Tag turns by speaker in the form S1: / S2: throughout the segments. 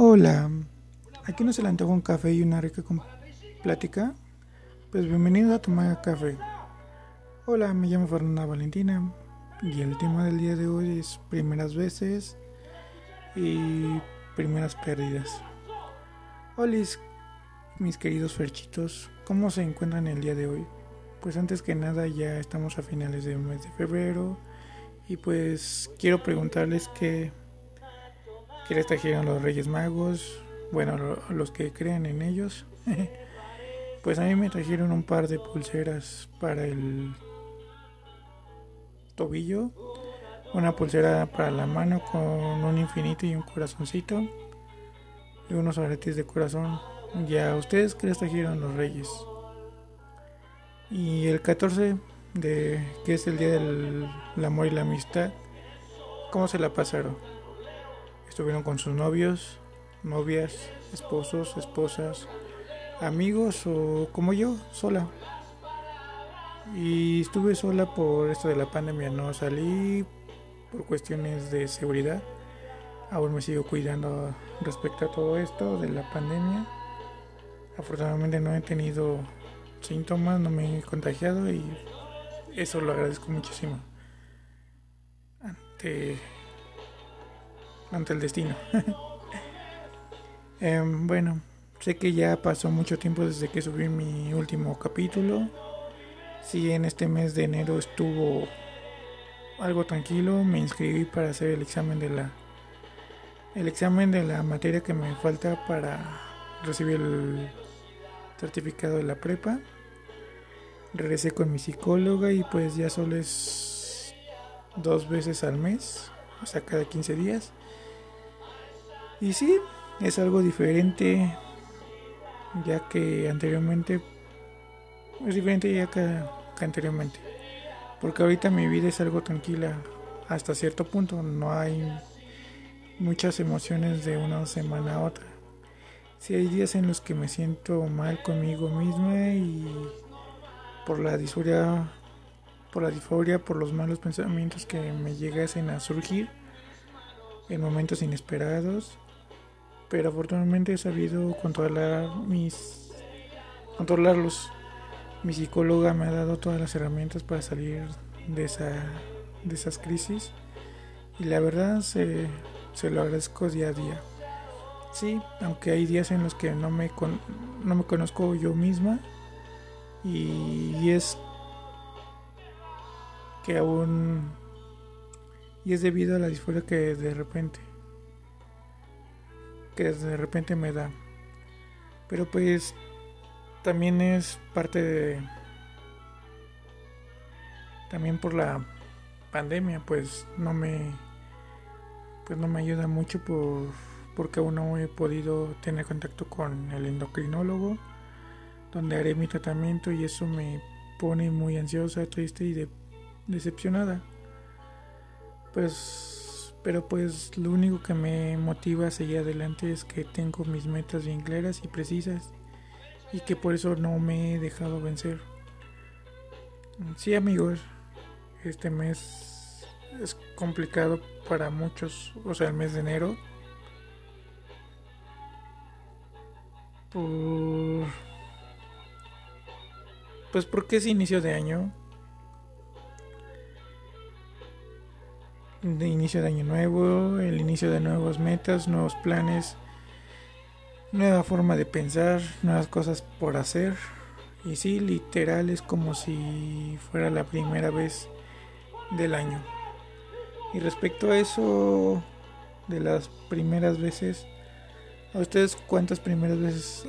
S1: Hola, aquí no se le antoja un café y una rica plática. Pues bienvenido a tomar café. Hola, me llamo Fernanda Valentina y el tema del día de hoy es primeras veces y primeras pérdidas. Hola, mis queridos ferchitos, ¿cómo se encuentran el día de hoy? Pues antes que nada ya estamos a finales del mes de febrero y pues quiero preguntarles qué, qué les trajeron los Reyes Magos, bueno, los que creen en ellos. pues a mí me trajeron un par de pulseras para el tobillo, una pulsera para la mano con un infinito y un corazoncito y unos aretes de corazón. Ya, ¿ustedes qué les trajeron los Reyes? Y el 14 de que es el día del amor y la amistad, ¿cómo se la pasaron? Estuvieron con sus novios, novias, esposos, esposas, amigos o como yo, sola. Y estuve sola por esto de la pandemia, no salí por cuestiones de seguridad. Aún me sigo cuidando respecto a todo esto de la pandemia. Afortunadamente no he tenido síntomas, no me he contagiado y eso lo agradezco muchísimo ante, ante el destino. Em, bueno, sé que ya pasó mucho tiempo desde que subí mi último capítulo. Si en este mes de enero estuvo algo tranquilo, me inscribí para hacer el examen de la el examen de la materia que me falta para recibir el certificado de la prepa regresé con mi psicóloga y pues ya solo es dos veces al mes, o sea, cada 15 días. Y sí, es algo diferente, ya que anteriormente, es diferente ya que, anteriormente, porque ahorita mi vida es algo tranquila hasta cierto punto, no hay muchas emociones de una semana a otra. Si hay días en los que me siento mal conmigo misma y por la disforia, por la disforia, por los malos pensamientos que me llegasen a surgir en momentos inesperados. Pero afortunadamente he sabido controlar mis controlarlos. Mi psicóloga me ha dado todas las herramientas para salir de esa de esas crisis y la verdad se, se lo agradezco día a día. Sí, aunque hay días en los que no me, no me conozco yo misma, y, es que aún y es debido a la disforia que de repente que de repente me da pero pues también es parte de también por la pandemia pues no me pues no me ayuda mucho por porque aún no he podido tener contacto con el endocrinólogo donde haré mi tratamiento y eso me pone muy ansiosa, triste y decepcionada. Pues, pero pues lo único que me motiva a seguir adelante es que tengo mis metas bien claras y precisas y que por eso no me he dejado vencer. Sí amigos, este mes es complicado para muchos, o sea, el mes de enero. Por pues porque es inicio de año. De inicio de año nuevo, el inicio de nuevas metas, nuevos planes, nueva forma de pensar, nuevas cosas por hacer. Y sí, literal es como si fuera la primera vez del año. Y respecto a eso de las primeras veces, ¿a ustedes cuántas primeras veces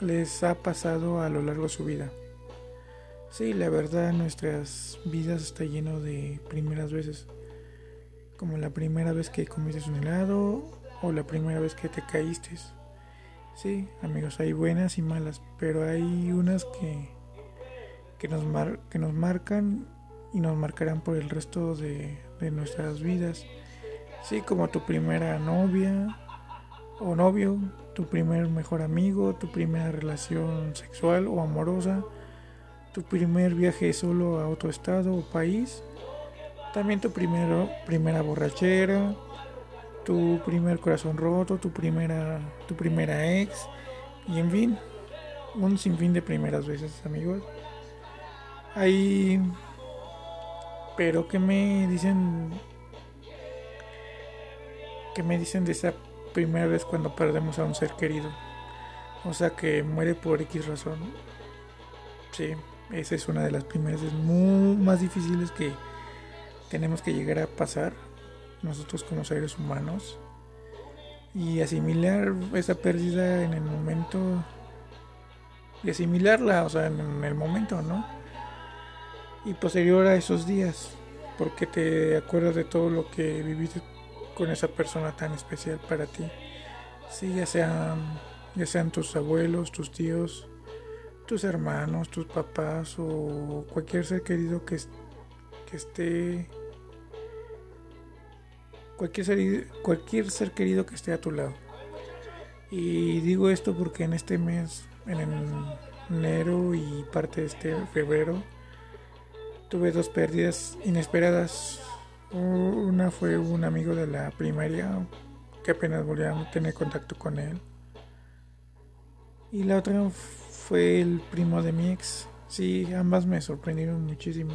S1: les ha pasado a lo largo de su vida? Sí, la verdad, nuestras vidas está lleno de primeras veces. Como la primera vez que comiste un helado o la primera vez que te caíste. Sí, amigos, hay buenas y malas, pero hay unas que, que, nos, que nos marcan y nos marcarán por el resto de, de nuestras vidas. Sí, como tu primera novia o novio, tu primer mejor amigo, tu primera relación sexual o amorosa tu primer viaje solo a otro estado o país, también tu primero, primera borrachera tu primer corazón roto, tu primera, tu primera ex y en fin, un sinfín de primeras veces, amigos. Ahí, pero ¿qué me dicen? ¿Qué me dicen de esa primera vez cuando perdemos a un ser querido? O sea, que muere por X razón. Sí, esa es una de las primeras veces muy más difíciles que tenemos que llegar a pasar nosotros como seres humanos y asimilar esa pérdida en el momento y asimilarla, o sea, en el momento, ¿no? Y posterior a esos días, porque te acuerdas de todo lo que viviste con esa persona tan especial para ti. Sí, ya sean, ya sean tus abuelos, tus tíos, tus hermanos, tus papás o cualquier ser querido que, que esté cualquier ser, cualquier ser querido que esté a tu lado. Y digo esto porque en este mes, en enero y parte de este febrero, tuve dos pérdidas inesperadas. Una fue un amigo de la primaria que apenas volví a tener contacto con él. Y la otra fue el primo de mi ex. Sí, ambas me sorprendieron muchísimo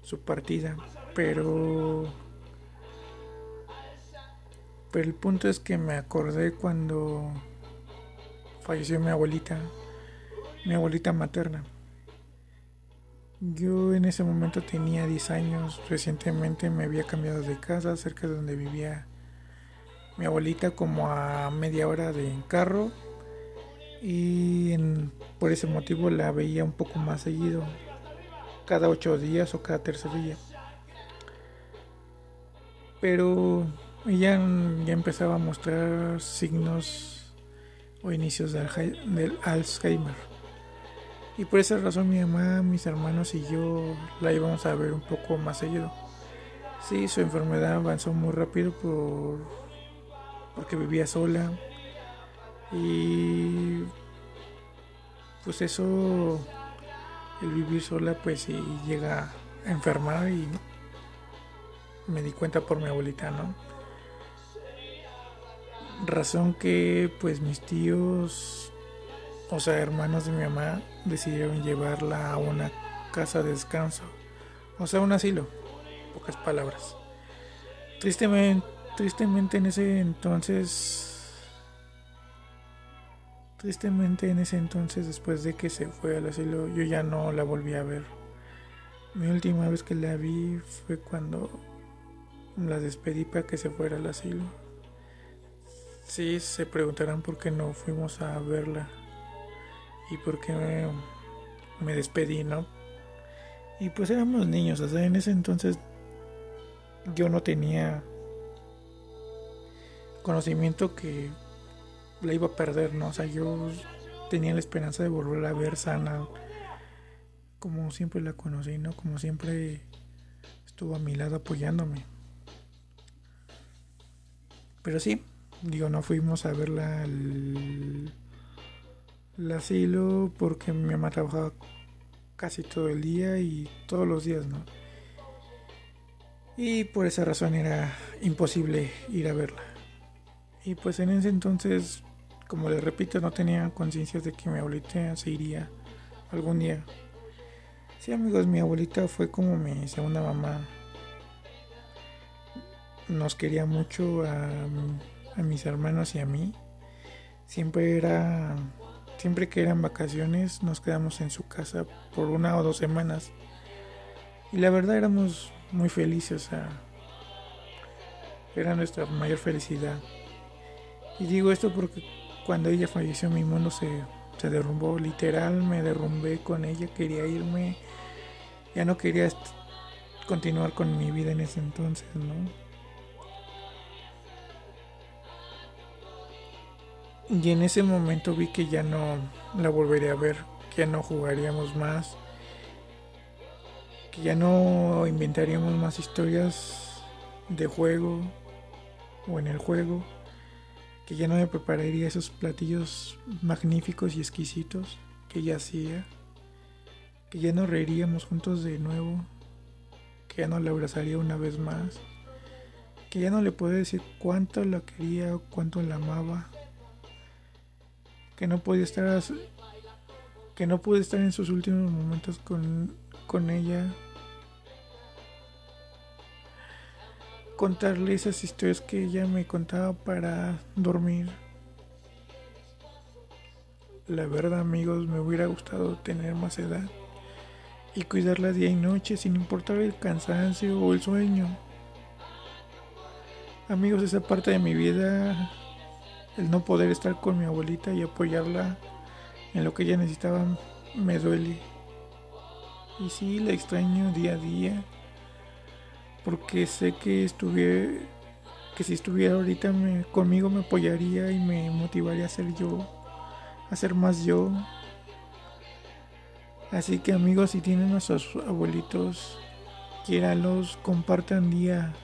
S1: su partida, pero pero el punto es que me acordé cuando falleció mi abuelita, mi abuelita materna. Yo en ese momento tenía 10 años, recientemente me había cambiado de casa cerca de donde vivía mi abuelita como a media hora de carro y por ese motivo la veía un poco más seguido, cada ocho días o cada tercer día. Pero ella ya empezaba a mostrar signos o inicios del, Alzheimer. Y por esa razón mi mamá, mis hermanos y yo la íbamos a ver un poco más seguido. Sí, su enfermedad avanzó muy rápido por porque vivía sola. Y pues eso el vivir sola pues sí llega a enfermar y me di cuenta por mi abuelita, ¿no? Razón que pues mis tíos, o sea, hermanos de mi mamá, decidieron llevarla a una casa de descanso, o sea, un asilo, pocas palabras. Tristemente, tristemente en ese entonces, tristemente en ese entonces, después de que se fue al asilo, yo ya no la volví a ver. Mi última vez que la vi fue cuando la despedí para que se fuera al asilo. Sí, se preguntarán por qué no fuimos a verla y por qué me, despedí, ¿no? Y pues éramos niños, o sea, en ese entonces yo no tenía conocimiento que la iba a perder, ¿no? O sea, yo tenía la esperanza de volverla a ver sana, como siempre la conocí, ¿no? Como siempre estuvo a mi lado apoyándome. Pero sí, Digo, no fuimos a verla al, asilo porque mi mamá trabajaba casi todo el día y todos los días, ¿no? Y por esa razón era imposible ir a verla. Y pues en ese entonces, como les repito, no tenía conciencia de que mi abuelita se iría algún día. Sí, amigos, mi abuelita fue como mi segunda mamá. Nos quería mucho a a mis hermanos y a mí. Siempre era, siempre que eran vacaciones nos quedamos en su casa por una o dos semanas. Y la verdad éramos muy felices, era nuestra mayor felicidad. Y digo esto porque cuando ella falleció mi mundo se, se derrumbó, literal me derrumbé con ella, quería irme, ya no quería continuar con mi vida en ese entonces, ¿no? Y en ese momento vi que ya no la volvería a ver, que ya no jugaríamos más, que ya no inventaríamos más historias de juego o en el juego, que ya no me prepararía esos platillos magníficos y exquisitos que ella hacía, que ya no reiríamos juntos de nuevo, que ya no la abrazaría una vez más, que ya no le podía decir cuánto la quería o cuánto la amaba, que no podía estar que no pude estar en sus últimos momentos con, con ella, contarle esas historias que ella me contaba para dormir. La verdad amigos, me hubiera gustado tener más edad y cuidarla día y noche sin importar el cansancio o el sueño. Amigos, esa parte de mi vida, el no poder estar con mi abuelita y apoyarla en lo que ella necesitaba, me duele. Y sí, la extraño día a día, porque sé que estuviera, que si estuviera ahorita conmigo me apoyaría y me motivaría a ser yo, a ser más yo. Así que amigos, si tienen a sus abuelitos, quiéranlos, compartan día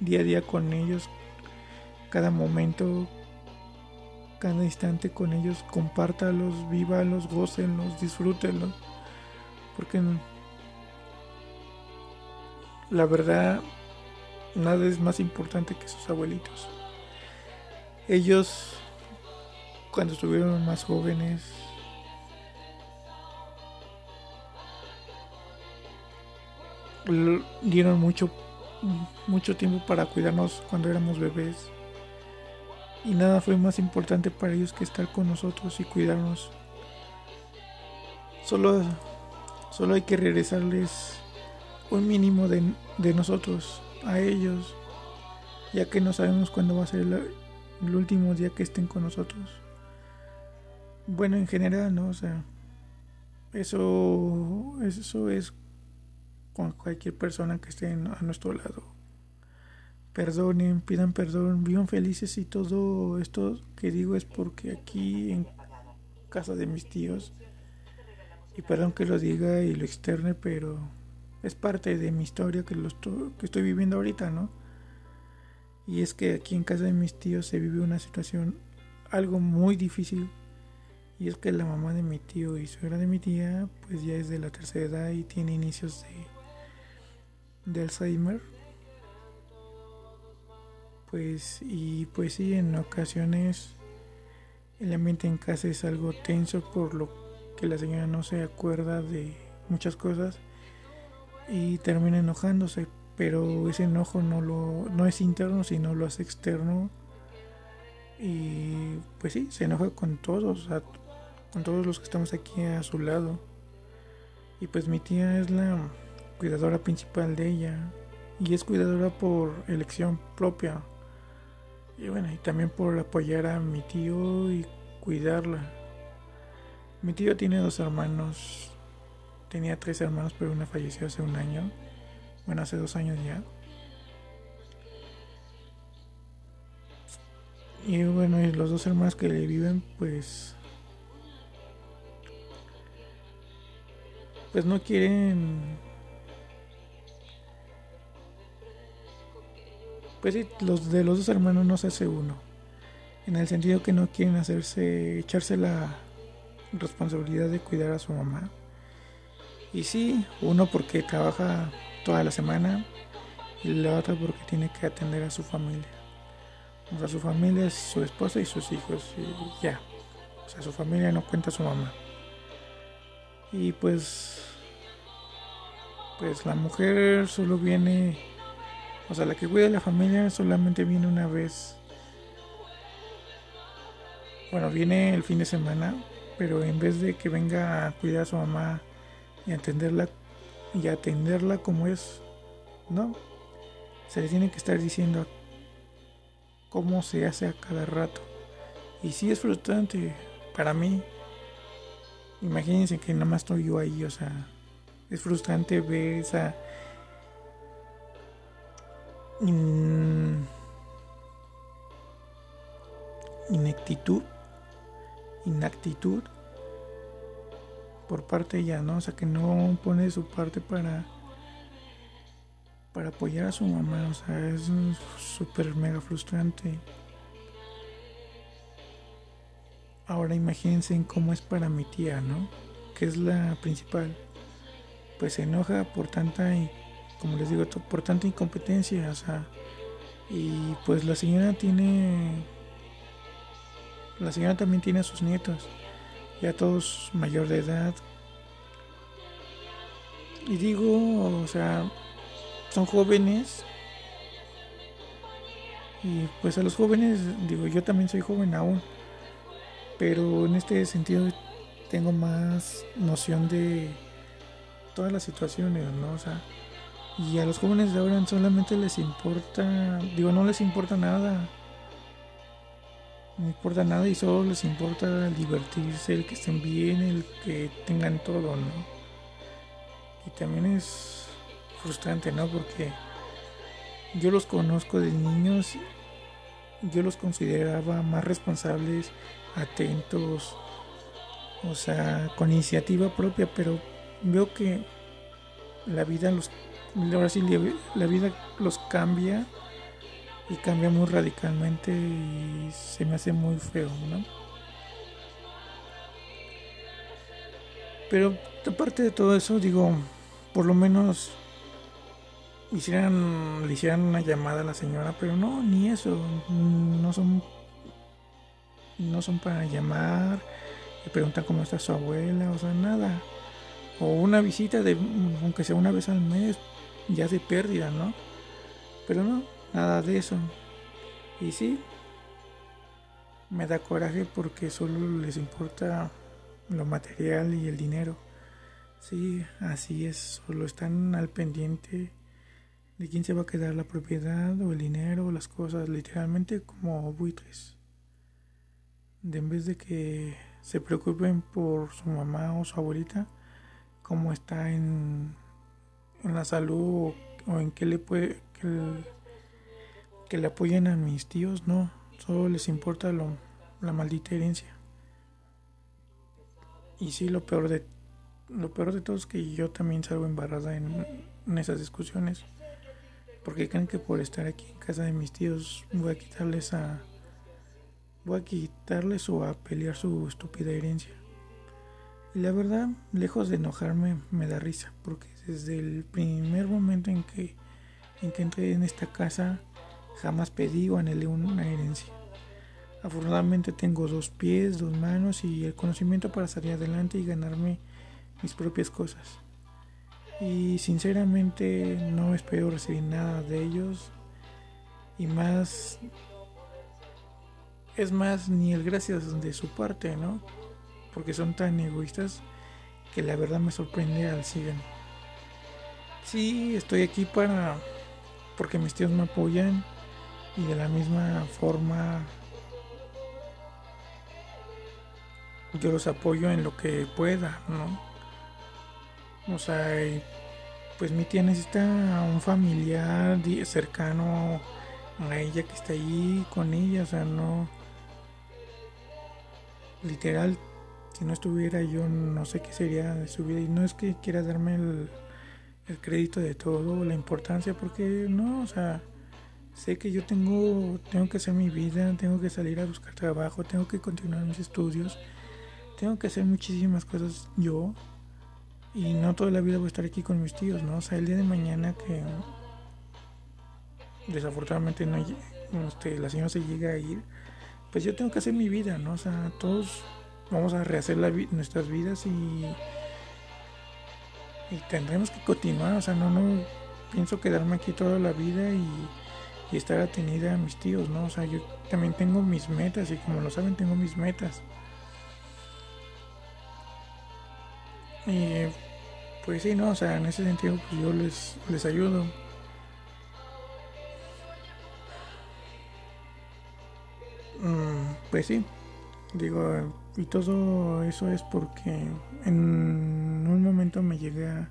S1: día a día con ellos, cada momento, cada instante con ellos, compártalos, vívalos, gócenlos, disfrútenlos, porque la verdad nada es más importante que sus abuelitos. Ellos, cuando estuvieron más jóvenes, dieron mucho mucho tiempo para cuidarnos cuando éramos bebés. Y nada fue más importante para ellos que estar con nosotros y cuidarnos. Solo, solo hay que regresarles un mínimo de, de nosotros a ellos, ya que no sabemos cuándo va a ser el, último día que estén con nosotros. Bueno, en general, ¿no? O sea, eso, eso es con cualquier persona que esté a nuestro lado. Perdonen, pidan perdón, vivan felices y todo esto que digo es porque aquí en casa de mis tíos, y perdón que lo diga y lo externe, pero es parte de mi historia que, lo estoy, que estoy viviendo ahorita, ¿no? Y es que aquí en casa de mis tíos se vive una situación algo muy difícil y es que la mamá de mi tío y suegra de mi tía pues ya es de la tercera edad y tiene inicios de de Alzheimer. Pues y pues sí, en ocasiones el ambiente en casa es algo tenso por lo que la señora no se acuerda de muchas cosas y termina enojándose, pero ese enojo no lo no es interno, sino lo hace externo y pues sí, se enoja con todos, con todos los que estamos aquí a su lado. Y pues mi tía es la cuidadora principal de ella y es cuidadora por elección propia. Y bueno, y también por apoyar a mi tío y cuidarla. Mi tío tiene dos hermanos, tenía tres hermanos, pero una falleció hace un año, bueno, hace dos años ya. Y bueno, y los dos hermanos que le viven, pues pues no quieren Pues sí, los de los dos hermanos no se hace uno. En el sentido que no quieren hacerse, echarse la responsabilidad de cuidar a su mamá. Y sí, uno porque trabaja toda la semana y la otra porque tiene que atender a su familia. O sea, su familia es su esposa y sus hijos y ya. O sea, su familia no cuenta a su mamá. Y pues pues la mujer solo viene o sea, la que cuida a la familia solamente viene una vez. Bueno, viene el fin de semana, pero en vez de que venga a cuidar a su mamá y atenderla y atenderla como es, no. Se le tiene que estar diciendo cómo se hace a cada rato. Y sí es frustrante para mí. Imagínense que nada más estoy yo ahí, o sea, es frustrante ver esa inactitud, inactitud por parte de ella, ¿no? O sea, que no pone su parte para para apoyar a su mamá, o sea, es súper mega frustrante. Ahora imagínense cómo es para mi tía, ¿no? Que es la principal. Pues se enoja por tanta como les digo, por tanta incompetencia, o sea, Y pues la señora tiene... La señora también tiene a sus nietos, ya todos mayor de edad. Y digo, o sea, son jóvenes. Y pues a los jóvenes, digo, yo también soy joven aún. Pero en este sentido tengo más noción de todas las situaciones, ¿no? O sea, y a los jóvenes de ahora solamente les importa, digo, no les importa nada. No importa nada y solo les importa divertirse, el que estén bien, el que tengan todo, ¿no? Y también es frustrante, ¿no? Porque yo los conozco de niños, yo los consideraba más responsables, atentos, o sea, con iniciativa propia, pero veo que la vida los ahora sí la vida los cambia y cambia muy radicalmente y se me hace muy feo, ¿no? Pero aparte de todo eso, digo, por lo menos hicieran, le hicieran una llamada a la señora, pero no, ni eso, no son, no son para llamar, y preguntar cómo está su abuela, o sea, nada. O una visita de, aunque sea una vez al mes, ya de pérdida, ¿no? Pero no, nada de eso. Y sí, me da coraje porque solo les importa lo material y el dinero. Sí, así es, solo están al pendiente de quién se va a quedar la propiedad o el dinero o las cosas, literalmente como buitres. De en vez de que se preocupen por su mamá o su abuelita, cómo está en en la salud o, en qué le puede que, que, le apoyen a mis tíos, no, solo les importa lo, la maldita herencia. Y sí, lo peor de lo peor de todo es que yo también salgo embarrada en, en esas discusiones. Porque creen que por estar aquí en casa de mis tíos voy a quitarles a voy a quitarles o a pelear su estúpida herencia. Y la verdad, lejos de enojarme, me da risa, porque desde el primer momento en que, en que entré en esta casa, jamás pedí o anhelé una herencia. Afortunadamente tengo dos pies, dos manos y el conocimiento para salir adelante y ganarme mis propias cosas. Y sinceramente no espero recibir nada de ellos. Y más... Es más, ni el gracias de su parte, ¿no? Porque son tan egoístas que la verdad me sorprende al siguen. Sí, estoy aquí para porque mis tíos me apoyan y de la misma forma yo los apoyo en lo que pueda, ¿no? O sea, pues mi tía necesita un familiar cercano a ella que está ahí con ella, o sea, no literal si no estuviera yo no sé qué sería de su vida y no es que quiera darme el el crédito de todo, la importancia, porque no, o sea, sé que yo tengo, tengo que hacer mi vida, tengo que salir a buscar trabajo, tengo que continuar mis estudios, tengo que hacer muchísimas cosas yo y no toda la vida voy a estar aquí con mis tíos, ¿no? O sea, el día de mañana que desafortunadamente no este, la señora se llega a ir, pues yo tengo que hacer mi vida, ¿no? O sea, todos vamos a rehacer la nuestras vidas y y tendremos que continuar, o sea, no, no pienso quedarme aquí toda la vida y, estar atenida a mis tíos, ¿no? O sea, yo también tengo mis metas y como lo saben, tengo mis metas. Y pues sí, ¿no? O sea, en ese sentido, pues yo les, les ayudo. Mm, pues sí, digo, y todo eso es porque en un momento me llegué a,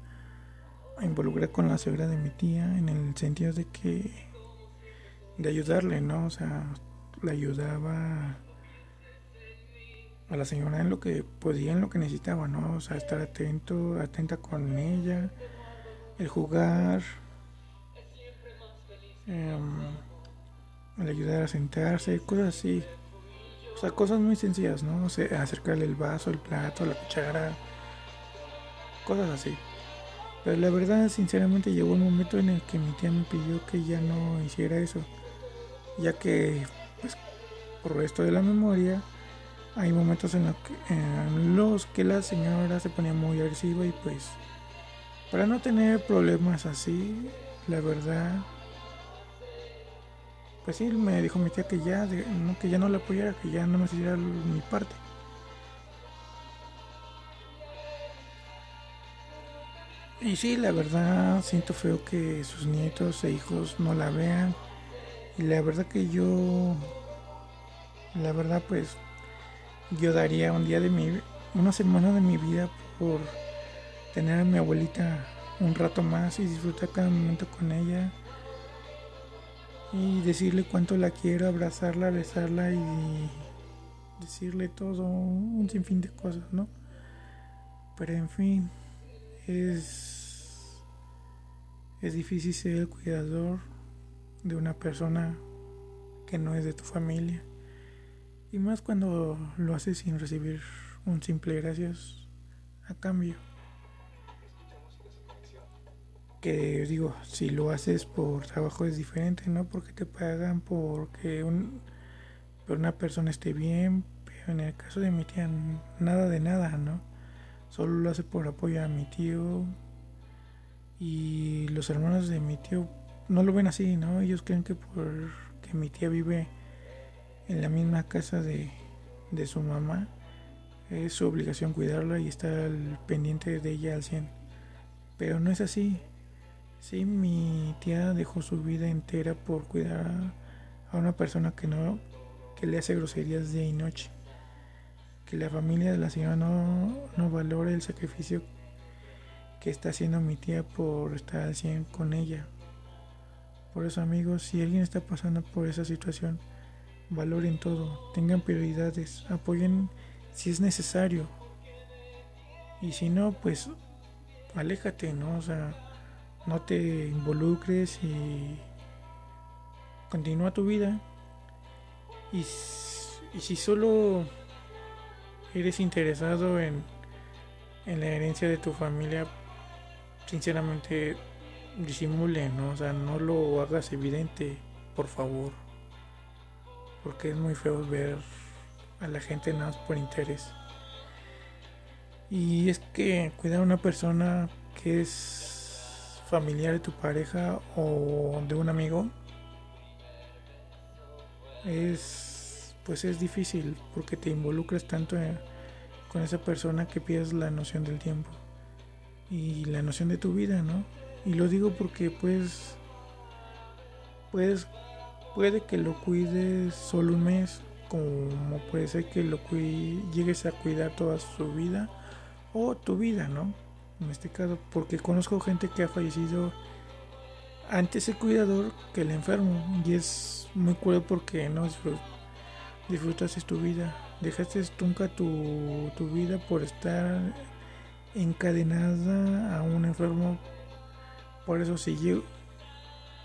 S1: involucrar con la suegra de mi tía en el sentido de que de ayudarle, ¿no? O sea, le ayudaba a la señora en lo que podía, en lo que necesitaba, ¿no? O sea, estar atento, atenta con ella, el jugar, em, el ayudar a sentarse, cosas así. Sea, cosas muy sencillas, ¿no? O sea, acercarle el vaso, el plato, la cuchara, cosas así. Pero la verdad, sinceramente, llegó un momento en el que mi tía me pidió que ya no hiciera eso. ya que pues, por resto de la memoria hay momentos en, que, en los que la señora se ponía muy agresiva y pues para no tener problemas así, la verdad, pues sí, me dijo mi tía que ya, que ya no la apoyara, que ya no me hiciera mi parte. Y sí, la verdad, siento feo que sus nietos e hijos no la vean. Y la verdad que yo, la verdad pues, yo daría un día de mi, una semana de mi vida por tener a mi abuelita un rato más y disfrutar cada momento con ella y decirle cuánto la quiero, abrazarla, besarla y decirle todo un sinfín de cosas, ¿no? Pero en fin, es es difícil ser el cuidador de una persona que no es de tu familia y más cuando lo haces sin recibir un simple gracias a cambio que digo, si lo haces por trabajo es diferente, ¿no? Porque te pagan porque un, una persona esté bien, pero en el caso de mi tía, nada de nada, ¿no? Solo lo hace por apoyo a mi tío y los hermanos de mi tío no lo ven así, ¿no? Ellos creen que por que mi tía vive en la misma casa de, de su mamá, es su obligación cuidarla y estar pendiente de ella al 100. Pero no es así. Sí, mi tía dejó su vida entera por cuidar a una persona que no que le hace groserías día y noche. Que la familia de la señora no, no valora el sacrificio que está haciendo mi tía por estar al 100 con ella. Por eso amigos, si alguien está pasando por esa situación, valoren todo, tengan prioridades, apoyen si es necesario. Y si no, pues aléjate, ¿no? O sea, no te involucres y continúa tu vida. Y, si solo eres interesado en, en la herencia de tu familia, sinceramente disimule, ¿no? O sea, no lo hagas evidente, por favor. Porque es muy feo ver a la gente nada por interés. Y es que cuidar a una persona que es familiar de tu pareja o de un amigo es pues es difícil porque te involucras tanto con esa persona que pierdes la noción del tiempo y la noción de tu vida, ¿no? Y lo digo porque pues puedes puede que lo cuides solo un mes, como puede ser que lo llegues a cuidar toda su vida o tu vida, ¿no? En este caso, porque conozco gente que ha fallecido antes el cuidador que el enfermo y es muy cruel porque no disfrutas tu vida, dejaste nunca tu, tu vida por estar encadenada a un enfermo, por eso si llego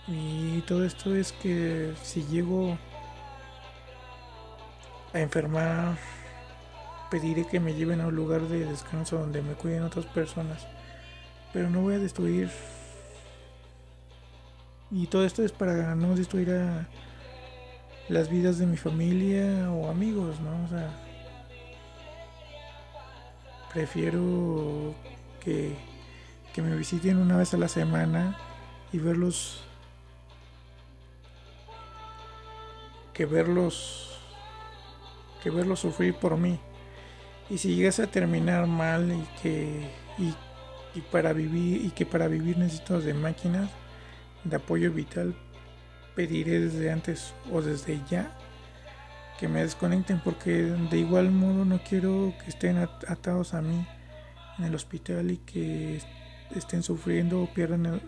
S1: y todo esto es que si llego a enfermar pediré que me lleven a un lugar de descanso donde me cuiden otras personas. Pero no voy a destruir. Y todo esto es para no destruir a las vidas de mi familia o amigos, ¿no? O sea, prefiero que, que me visiten una vez a la semana y verlos que verlos que verlos sufrir por mí y si llegas a terminar mal y que y, para vivir y que para vivir necesito de máquinas de apoyo vital, pediré desde antes o desde ya que me desconecten porque de igual modo no quiero que estén atados a mí en el hospital y que estén sufriendo o pierdan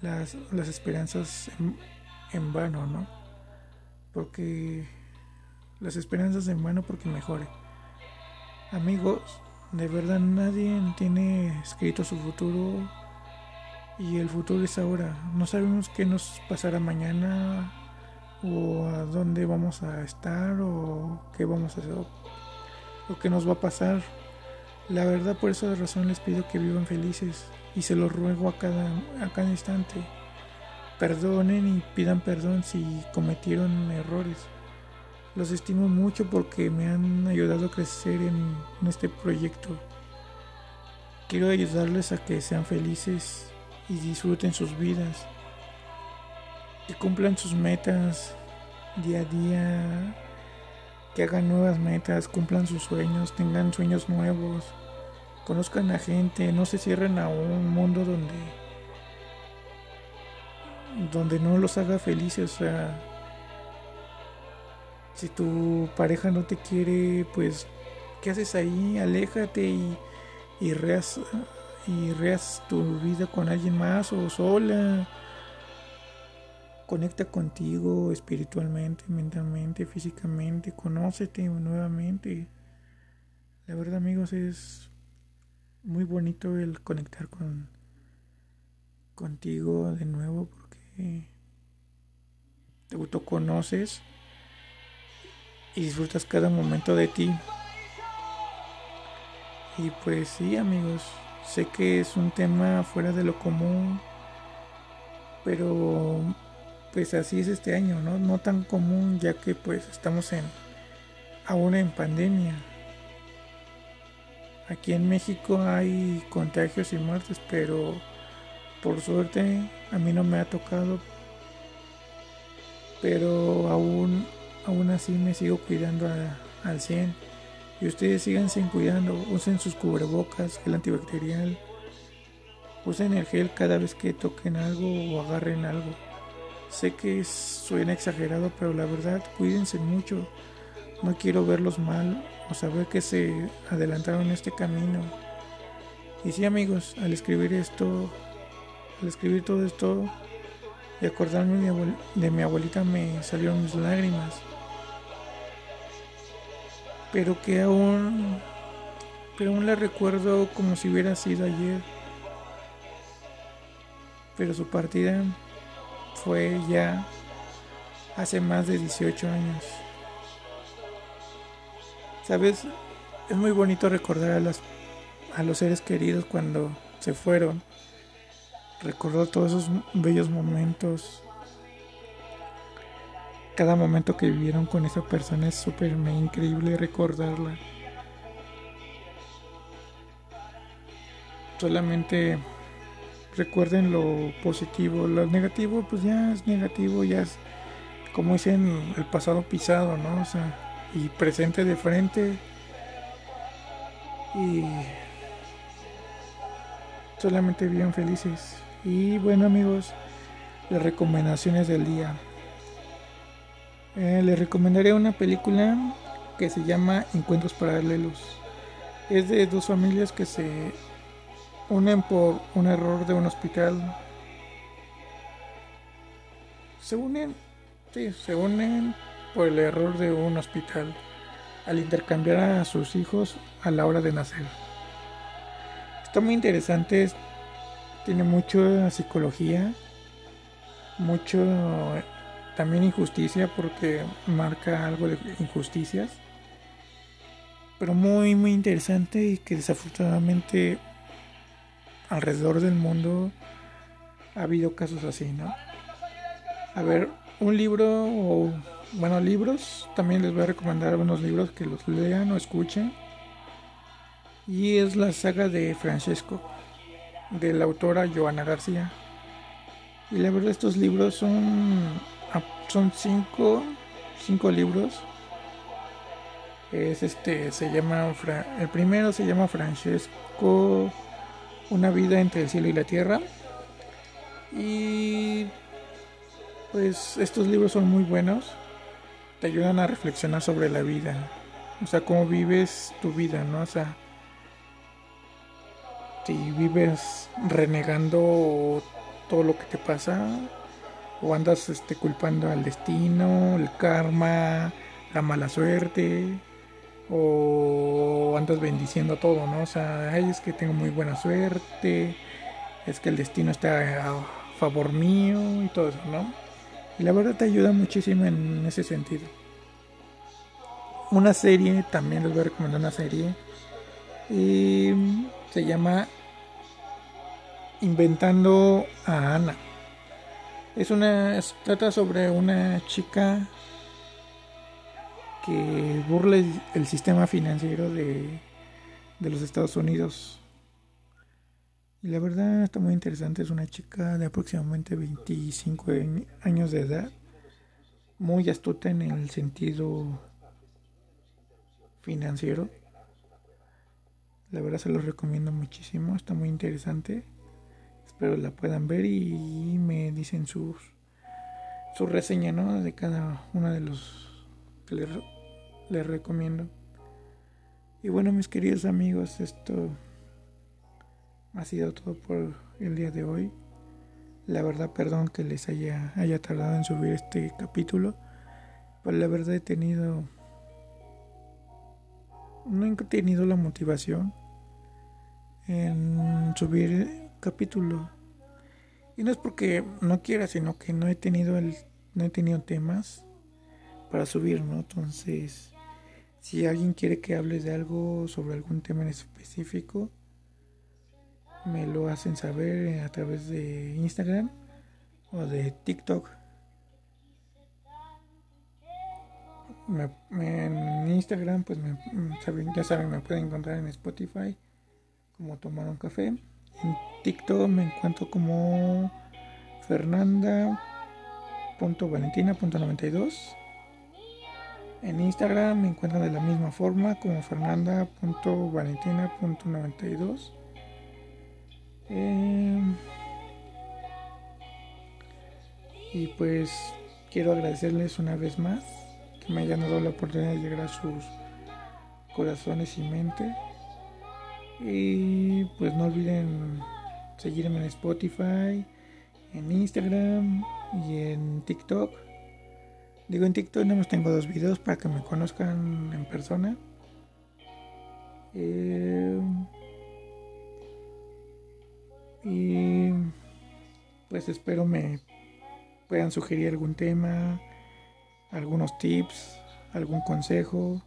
S1: las, las, esperanzas en, en, vano, ¿no? Porque las esperanzas en vano porque mejore. Amigos, de verdad nadie tiene escrito su futuro y el futuro es ahora. No sabemos qué nos pasará mañana o a dónde vamos a estar o qué vamos a hacer o qué nos va a pasar. La verdad por esa razón les pido que vivan felices y se los ruego a cada, a cada instante. perdonen y pidan perdón si cometieron errores. Los estimo mucho porque me han ayudado a crecer en, este proyecto. Quiero ayudarles a que sean felices y disfruten sus vidas. Que cumplan sus metas día a día. Que hagan nuevas metas, cumplan sus sueños, tengan sueños nuevos. Conozcan a gente, no se cierren a un mundo donde donde no los haga felices, o sea, si tu pareja no te quiere, pues, ¿qué haces ahí? Aléjate y, y reas, y reas tu vida con alguien más o sola. Conecta contigo espiritualmente, mentalmente, físicamente. Conócete nuevamente. La verdad, amigos, es muy bonito el conectar con contigo de nuevo porque te autoconoces y disfrutas cada momento de ti. Y pues sí, amigos, sé que es un tema fuera de lo común, pero pues así es este año, ¿no? No tan común ya que pues estamos en aún en pandemia. Aquí en México hay contagios y muertes, pero por suerte a mí no me ha tocado. Pero aún aún así me sigo cuidando al 100. Y ustedes síganse cuidando, usen sus cubrebocas, el antibacterial, usen el gel cada vez que toquen algo o agarren algo. Sé que suena exagerado, pero la verdad, cuídense mucho. No quiero verlos mal o saber que se adelantaron este camino. Y sí, amigos, al escribir esto, al escribir todo esto y acordarme de mi abuelita me salieron mis lágrimas pero que aún, pero aún la recuerdo como si hubiera sido ayer. Pero su partida fue ya hace más de 18 años. Sabes, es muy bonito recordar a, las, a los seres queridos cuando se fueron. Recordar todos esos bellos momentos cada momento que vivieron con esa persona es súper increíble recordarla. Solamente recuerden lo positivo, lo negativo pues ya es negativo, ya es como dicen el pasado pisado, ¿no? O sea, y presente de frente y solamente bien felices. Y bueno amigos, las recomendaciones del día. Eh, les recomendaré una película que se llama Encuentros Paralelos. Es de dos familias que se unen por un error de un hospital. Se unen, sí, se unen por el error de un hospital al intercambiar a sus hijos a la hora de nacer. Está muy interesante, tiene mucha psicología, mucho también injusticia porque marca algo de injusticias. Pero muy, muy interesante y que desafortunadamente alrededor del mundo ha habido casos así, ¿no? A ver, un libro o, bueno, libros, también les voy a recomendar algunos libros que los lean o escuchen. Y es la saga de Francesco, de la autora Joana García. Y la verdad estos libros son son cinco, cinco libros. Es este, se llama, el primero se llama Francesco, una vida entre el cielo y la tierra. Y pues estos libros son muy buenos, te ayudan a reflexionar sobre la vida, o sea, cómo vives tu vida, ¿no? O sea, si vives renegando todo lo que te pasa, o andas este, culpando al destino, el karma, la mala suerte, o andas bendiciendo todo, ¿no? O sea, ay, es que tengo muy buena suerte, es que el destino está a favor mío y todo eso, ¿no? Y la verdad te ayuda muchísimo en ese sentido. Una serie, también les voy a recomendar una serie, y se llama Inventando a Ana Es una. trata sobre una chica que burla el, sistema financiero de, de los Estados Unidos. Y la verdad está muy interesante. Es una chica de aproximadamente 25 años de edad. Muy astuta en el sentido financiero. La verdad se los recomiendo muchísimo. Está muy interesante. Espero la puedan ver y me dicen sus su reseña. De cada uno de los que les, les recomiendo. Y bueno, mis queridos amigos, esto ha sido todo por el día de hoy. La verdad, perdón que les haya, haya tardado en subir este capítulo. Pero la verdad he tenido... No he tenido la motivación en subir capítulo. Y no es porque no quiera, sino que no he tenido el, no he tenido temas para subir, ¿no? Entonces, si alguien quiere que hable de algo sobre algún tema en específico, me lo hacen saber a través de Instagram o de TikTok. en Instagram, pues me, ya saben, me pueden encontrar en Spotify como tomar un café. En TikTok me encuentro como fernanda.valentina.92. En Instagram me encuentran de la misma forma como fernanda.valentina.92. Em, y pues quiero agradecerles una vez más que me hayan dado la oportunidad de llegar a sus corazones y mente. Y pues no olviden seguirme en Spotify, en Instagram y en TikTok. Digo, en TikTok no más tengo dos videos para que me conozcan en persona. Eh, y pues espero me puedan sugerir algún tema, algunos tips, algún consejo,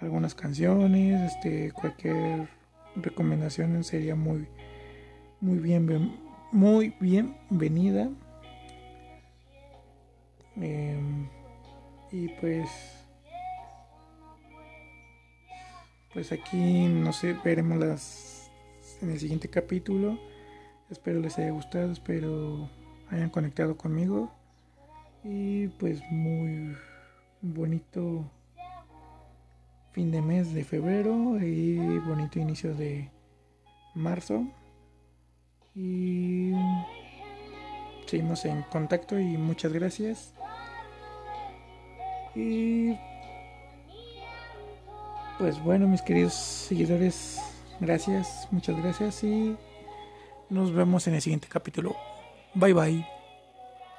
S1: algunas canciones, este cualquier recomendación sería muy muy bien muy bienvenida. Em, y pues pues aquí no sé veremos las en el siguiente capítulo. Espero les haya gustado, espero hayan conectado conmigo. Y pues muy bonito fin de mes de febrero y bonito inicio de marzo. Y seguimos en contacto y muchas gracias. Y pues bueno, mis queridos seguidores Gracias, muchas gracias y nos vemos en el siguiente capítulo. Bye bye.